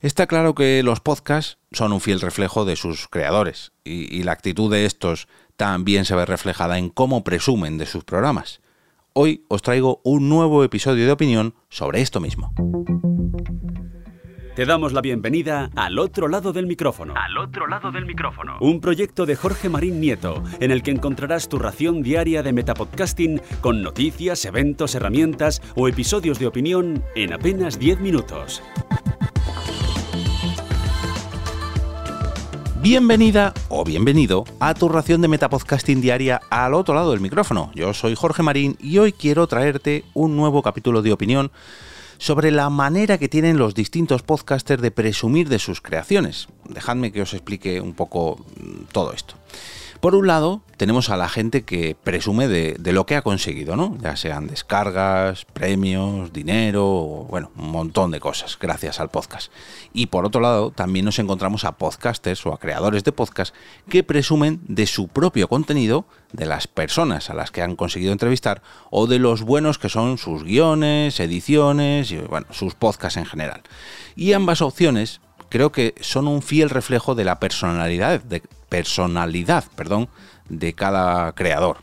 Está claro que los podcasts son un fiel reflejo de sus creadores y, y, la actitud de estos también se ve reflejada en cómo presumen de sus programas. Hoy os traigo un nuevo episodio de opinión sobre esto mismo. Te damos la bienvenida al otro lado del micrófono. Al otro lado del micrófono. Un proyecto de Jorge Marín Nieto, en el que encontrarás tu ración diaria de metapodcasting con noticias, eventos, herramientas o episodios de opinión en apenas 10 minutos. Bienvenida o bienvenido a tu ración de Metapodcasting diaria al otro lado del micrófono. Yo soy Jorge Marín y hoy quiero traerte un nuevo capítulo de opinión sobre la manera que tienen los distintos podcasters de presumir de sus creaciones. Dejadme que os explique un poco mm, todo esto. Por un lado, tenemos a la gente que presume de, lo que ha conseguido, ¿no? Ya sean descargas, premios, dinero, bueno, un montón de cosas gracias al podcast. Y por otro lado, también nos encontramos a podcasters o a creadores de podcast que presumen de su propio contenido, de las personas a las que han conseguido entrevistar o de los buenos que son sus guiones, ediciones y, bueno, sus podcasts en general. Y ambas opciones creo que son un fiel reflejo de la personalidad, de personalidad, perdón, de cada creador.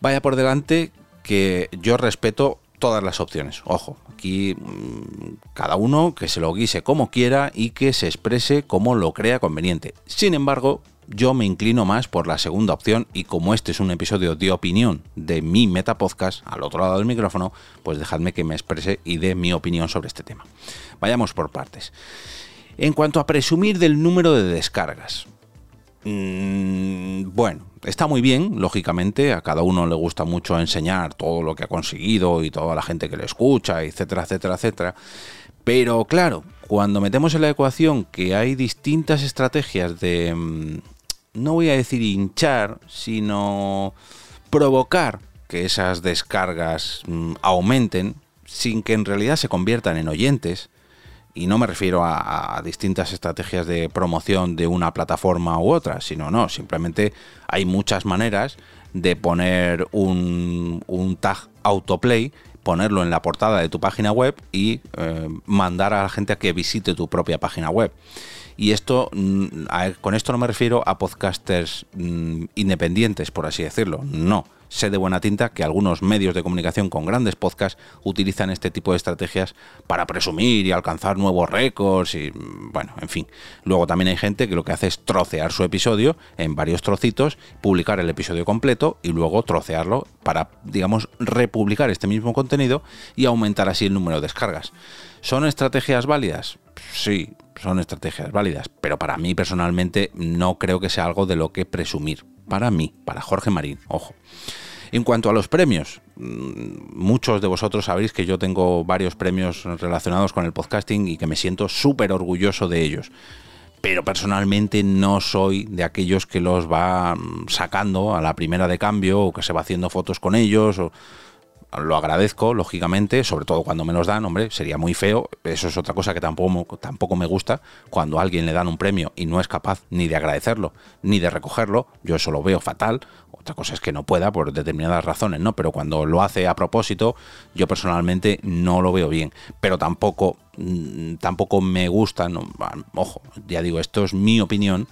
Vaya por delante que yo respeto todas las opciones. Ojo, aquí mmm, cada uno que se lo guise como quiera y que se exprese como lo crea conveniente. Sin embargo, yo me inclino más por la segunda opción y como este es un episodio de opinión de mi metapodcast al otro lado del micrófono, pues dejadme que me exprese y dé mi opinión sobre este tema. Vayamos por partes. En cuanto a presumir del número de descargas, mmm, bueno, está muy bien, lógicamente, a cada uno le gusta mucho enseñar todo lo que ha conseguido y toda la gente que le escucha, etcétera, etcétera, etcétera. Pero claro, cuando metemos en la ecuación que hay distintas estrategias de, mm, no voy a decir hinchar, sino provocar que esas descargas mmm, aumenten sin que en realidad se conviertan en oyentes, y no me refiero a, distintas estrategias de promoción de una plataforma u otra, sino no, simplemente hay muchas maneras de poner un, un tag autoplay, ponerlo en la portada de tu página web y eh, mandar a la gente a que visite tu propia página web. Y esto, mm, con esto no me refiero a podcasters mmm, independientes, por así decirlo, no sé de buena tinta que algunos medios de comunicación con grandes podcasts utilizan este tipo de estrategias para presumir y alcanzar nuevos récords y bueno, en fin. Luego también hay gente que lo que hace es trocear su episodio en varios trocitos, publicar el episodio completo y luego trocearlo para, digamos, republicar este mismo contenido y aumentar así el número de descargas. ¿Son estrategias válidas? Sí, son estrategias válidas, pero para mí personalmente no creo que sea algo de lo que presumir. Para mí, para Jorge Marín, ojo. En cuanto a los premios, muchos de vosotros sabéis que yo tengo varios premios relacionados con el podcasting y que me siento súper orgulloso de ellos. Pero personalmente no soy de aquellos que los va sacando a la primera de cambio o que se va haciendo fotos con ellos lo agradezco, lógicamente, sobre todo cuando me los dan, hombre, sería muy feo. Eso es otra cosa que tampoco, tampoco me gusta. Cuando a alguien le dan un premio y no es capaz ni de agradecerlo, ni de recogerlo, yo eso lo veo fatal. Otra cosa es que no pueda por determinadas razones, ¿no? Pero cuando lo hace a propósito, yo personalmente no lo veo bien. Pero tampoco, tampoco me gusta, ojo, ya digo, esto es mi opinión.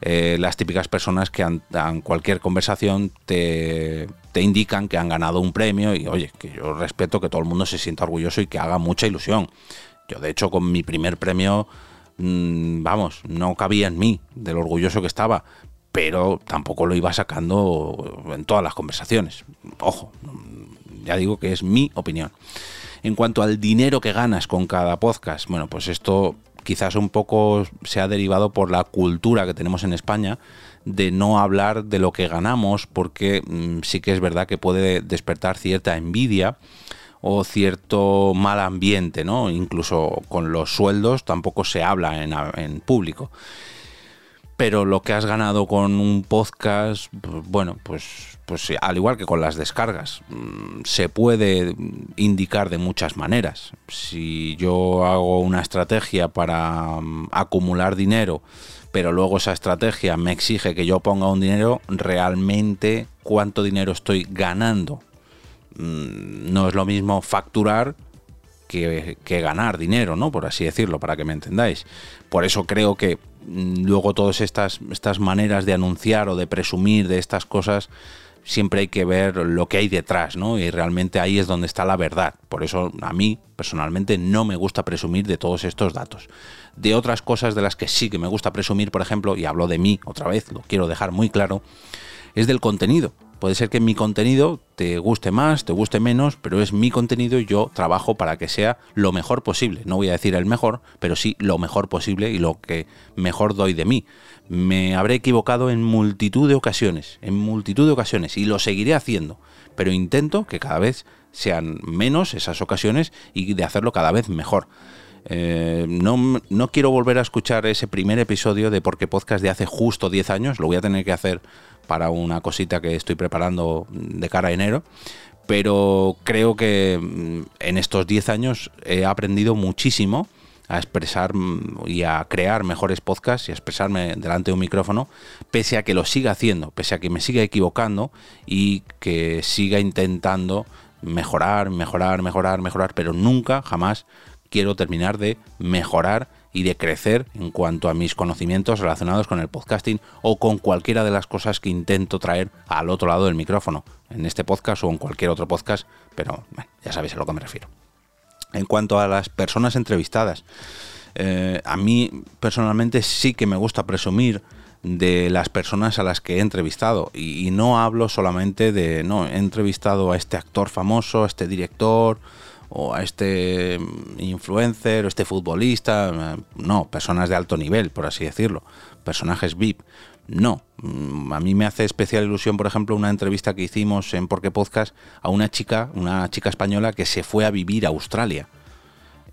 Eh, las típicas personas que en cualquier conversación te, te, indican que han ganado un premio y oye, que yo respeto que todo el mundo se sienta orgulloso y que haga mucha ilusión. Yo de hecho con mi primer premio, mmm, vamos, no cabía en mí del orgulloso que estaba, pero tampoco lo iba sacando en todas las conversaciones. Ojo, ya digo que es mi opinión. En cuanto al dinero que ganas con cada podcast, bueno, pues esto quizás un poco se ha derivado por la cultura que tenemos en España de no hablar de lo que ganamos porque mmm, sí que es verdad que puede despertar cierta envidia o cierto mal ambiente, ¿no? Incluso con los sueldos tampoco se habla en público pero lo que has ganado con un podcast, bueno, pues, pues al igual que con las descargas, mm, se puede indicar de muchas maneras. Si yo hago una estrategia para mm, acumular dinero, pero luego esa estrategia me exige que yo ponga un dinero, realmente cuánto dinero estoy ganando. Mm, no es lo mismo facturar que, ganar dinero, ¿no? Por así decirlo, para que me entendáis. Por eso creo que luego todas estas, estas maneras de anunciar o de presumir de estas cosas siempre hay que ver lo que hay detrás, ¿no? Y realmente ahí es donde está la verdad. Por eso a mí, personalmente, no me gusta presumir de todos estos datos. De otras cosas de las que sí que me gusta presumir, por ejemplo, y hablo de mí otra vez, lo quiero dejar muy claro, es del contenido. Puede ser que mi contenido te guste más, te guste menos, pero es mi contenido y yo trabajo para que sea lo mejor posible. No voy a decir el mejor, pero sí lo mejor posible y lo que mejor doy de mí. Me habré equivocado en multitud de ocasiones, en multitud de ocasiones, y lo seguiré haciendo, pero intento que cada vez sean menos esas ocasiones y de hacerlo cada vez mejor. Eh, no, no, quiero volver a escuchar ese primer episodio de Porque Podcast de hace justo 10 años, lo voy a tener que hacer para una cosita que estoy preparando de cara a enero. Pero creo que mm, en estos 10 años he aprendido muchísimo a expresar mm, y a crear mejores podcasts y a expresarme delante de un micrófono, pese a que lo siga haciendo, pese a que me siga equivocando y que siga intentando mejorar, mejorar, mejorar, mejorar, pero nunca, jamás quiero terminar de mejorar y de crecer en cuanto a mis conocimientos relacionados con el podcasting o con cualquiera de las cosas que intento traer al otro lado del micrófono, en este podcast o en cualquier otro podcast, pero ya sabéis a lo que me refiero. En cuanto a las personas entrevistadas, eh, a mí personalmente sí que me gusta presumir de las personas a las que he entrevistado y, y, no hablo solamente de no he entrevistado a este actor famoso a este director o a este influencer o este futbolista, no, personas de alto nivel, por así decirlo, personajes VIP. No, mm, a mí me hace especial ilusión, por ejemplo, una entrevista que hicimos en Porque Podcast a una chica, una chica española que se fue a vivir a Australia.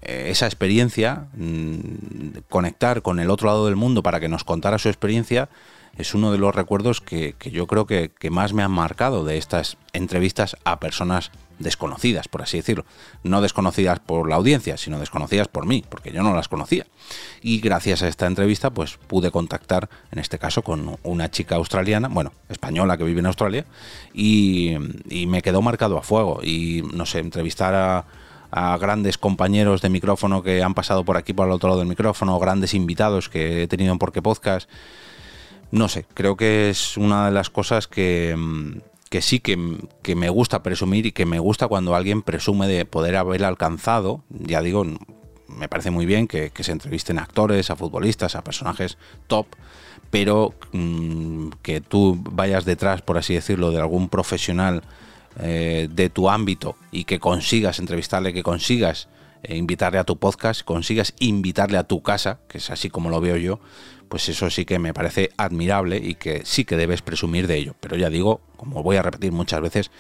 Eh, esa experiencia, mm, conectar con el otro lado del mundo para que nos contara su experiencia, es uno de los recuerdos que, yo creo que, más me han marcado de estas entrevistas a personas desconocidas, por así decirlo. No desconocidas por la audiencia, sino desconocidas por mí, porque yo no las conocía. Y gracias a esta entrevista, pues pude contactar, en este caso, con una chica australiana, bueno, española que vive en Australia, y, me quedó marcado a fuego. Y, no sé, entrevistar a, a grandes compañeros de micrófono que han pasado por aquí por el otro lado del micrófono, grandes invitados que he tenido en Porque Podcast no sé, creo que es una de las cosas que, mm, sí que, me gusta presumir y que me gusta cuando alguien presume de poder haber alcanzado, ya digo, me parece muy bien que, se entrevisten a actores, a futbolistas, a personajes top, pero mm, que tú vayas detrás, por así decirlo, de algún profesional eh, de tu ámbito y que consigas entrevistarle, que consigas invitarle a tu podcast, consigas invitarle a tu casa, que es así como lo veo yo, pues eso sí que me parece admirable y que sí que debes presumir de ello. Pero ya digo, como voy a repetir muchas veces,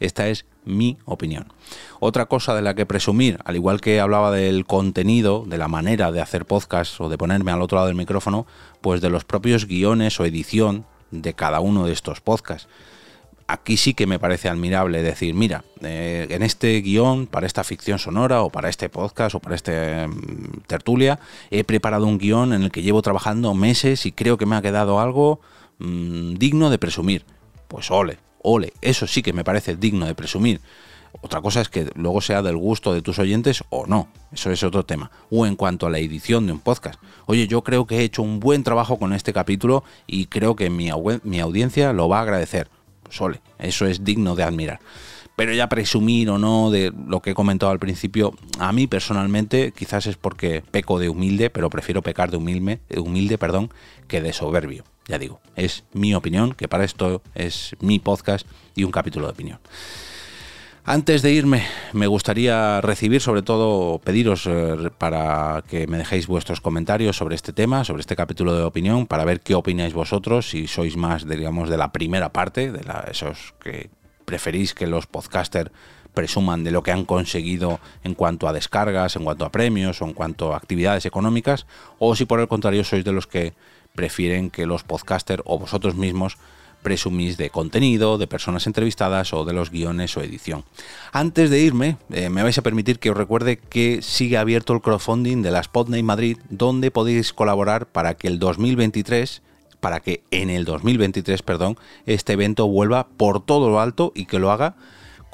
esta es mi opinión. Otra cosa de la que presumir, al igual que hablaba del contenido, de la manera de hacer podcast o de ponerme al otro lado del micrófono, pues de los propios guiones o edición de cada uno de estos podcasts aquí sí que me parece admirable decir, mira, eh, en este guion, para esta ficción sonora o para este podcast o para este mm, tertulia, he preparado un guion en el que llevo trabajando meses y creo que me ha quedado algo mm, digno de presumir. Pues ole, ole, eso sí que me parece digno de presumir. Otra cosa es que luego sea del gusto de tus oyentes o no, eso es otro tema. O en cuanto a la edición de un podcast. Oye, yo creo que he hecho un buen trabajo con este capítulo y creo que mi, mi audiencia lo va a agradecer Sole. Eso es digno de admirar. Pero ya presumir o no de lo que he comentado al principio, a mí personalmente quizás es porque peco de humilde, pero prefiero pecar de humilde, humilde perdón, que de soberbio. Ya digo, es mi opinión, que para esto es mi podcast y un capítulo de opinión. Antes de irme, me gustaría recibir, sobre todo, pediros eh, para que me dejéis vuestros comentarios sobre este tema, sobre este capítulo de opinión, para ver qué opináis vosotros, si sois más, digamos, de la primera parte, de la, esos que preferís que los podcasters presuman de lo que han conseguido en cuanto a descargas, en cuanto a premios o en cuanto a actividades económicas, o si por el contrario sois de los que prefieren que los podcasters o vosotros mismos presumís de contenido, de personas entrevistadas o de los guiones o edición. Antes de irme, eh, me vais a permitir que os recuerde que sigue abierto el crowdfunding de la Spotlight Madrid, donde podéis colaborar para que el 2023 para que en el 2023, perdón, este evento vuelva por todo lo alto y que lo haga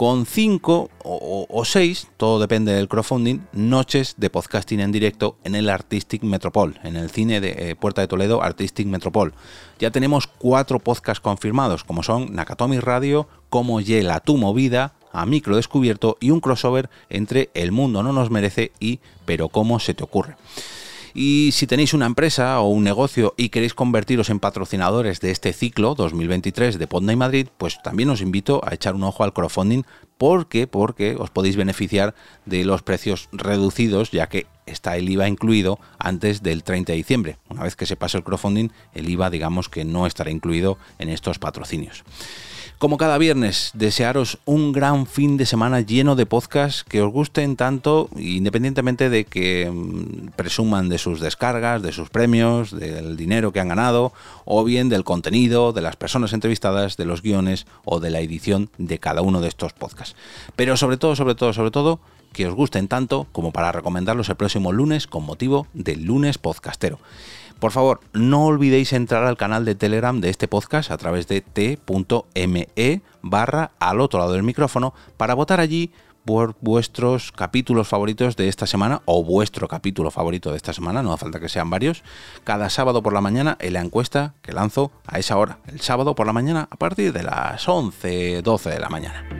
con 5 o 6, todo depende del crowdfunding, noches de podcasting en directo en el Artistic Metropol, en el cine de eh, Puerta de Toledo Artistic Metropol. Ya tenemos cuatro podcasts confirmados, como son Nakatomi Radio, Como Yela tu movida, a micro descubierto y un crossover entre El mundo no nos merece y Pero cómo se te ocurre. Y si tenéis una empresa o un negocio y queréis convertiros en patrocinadores de este ciclo 2023 de Podna y Madrid, pues también os invito a echar un ojo al crowdfunding porque porque os podéis beneficiar de los precios reducidos ya que está el IVA incluido antes del 30 de diciembre. Una vez que se pase el crowdfunding, el IVA digamos que no estará incluido en estos patrocinios. Como cada viernes, desearos un gran fin de semana lleno de podcasts que os gusten tanto, independientemente de que mm, presuman de sus descargas, de sus premios, del dinero que han ganado, o bien del contenido, de las personas entrevistadas, de los guiones o de la edición de cada uno de estos podcasts. Pero sobre todo, sobre todo, sobre todo, que os gusten tanto como para recomendarlos el próximo lunes con motivo del lunes podcastero. Por favor, no olvidéis entrar al canal de Telegram de este podcast a través de t.me barra al otro lado del micrófono para votar allí por vuestros capítulos favoritos de esta semana o vuestro capítulo favorito de esta semana, no hace falta que sean varios, cada sábado por la mañana en la encuesta que lanzo a esa hora, el sábado por la mañana a partir de las 11, 12 de la mañana.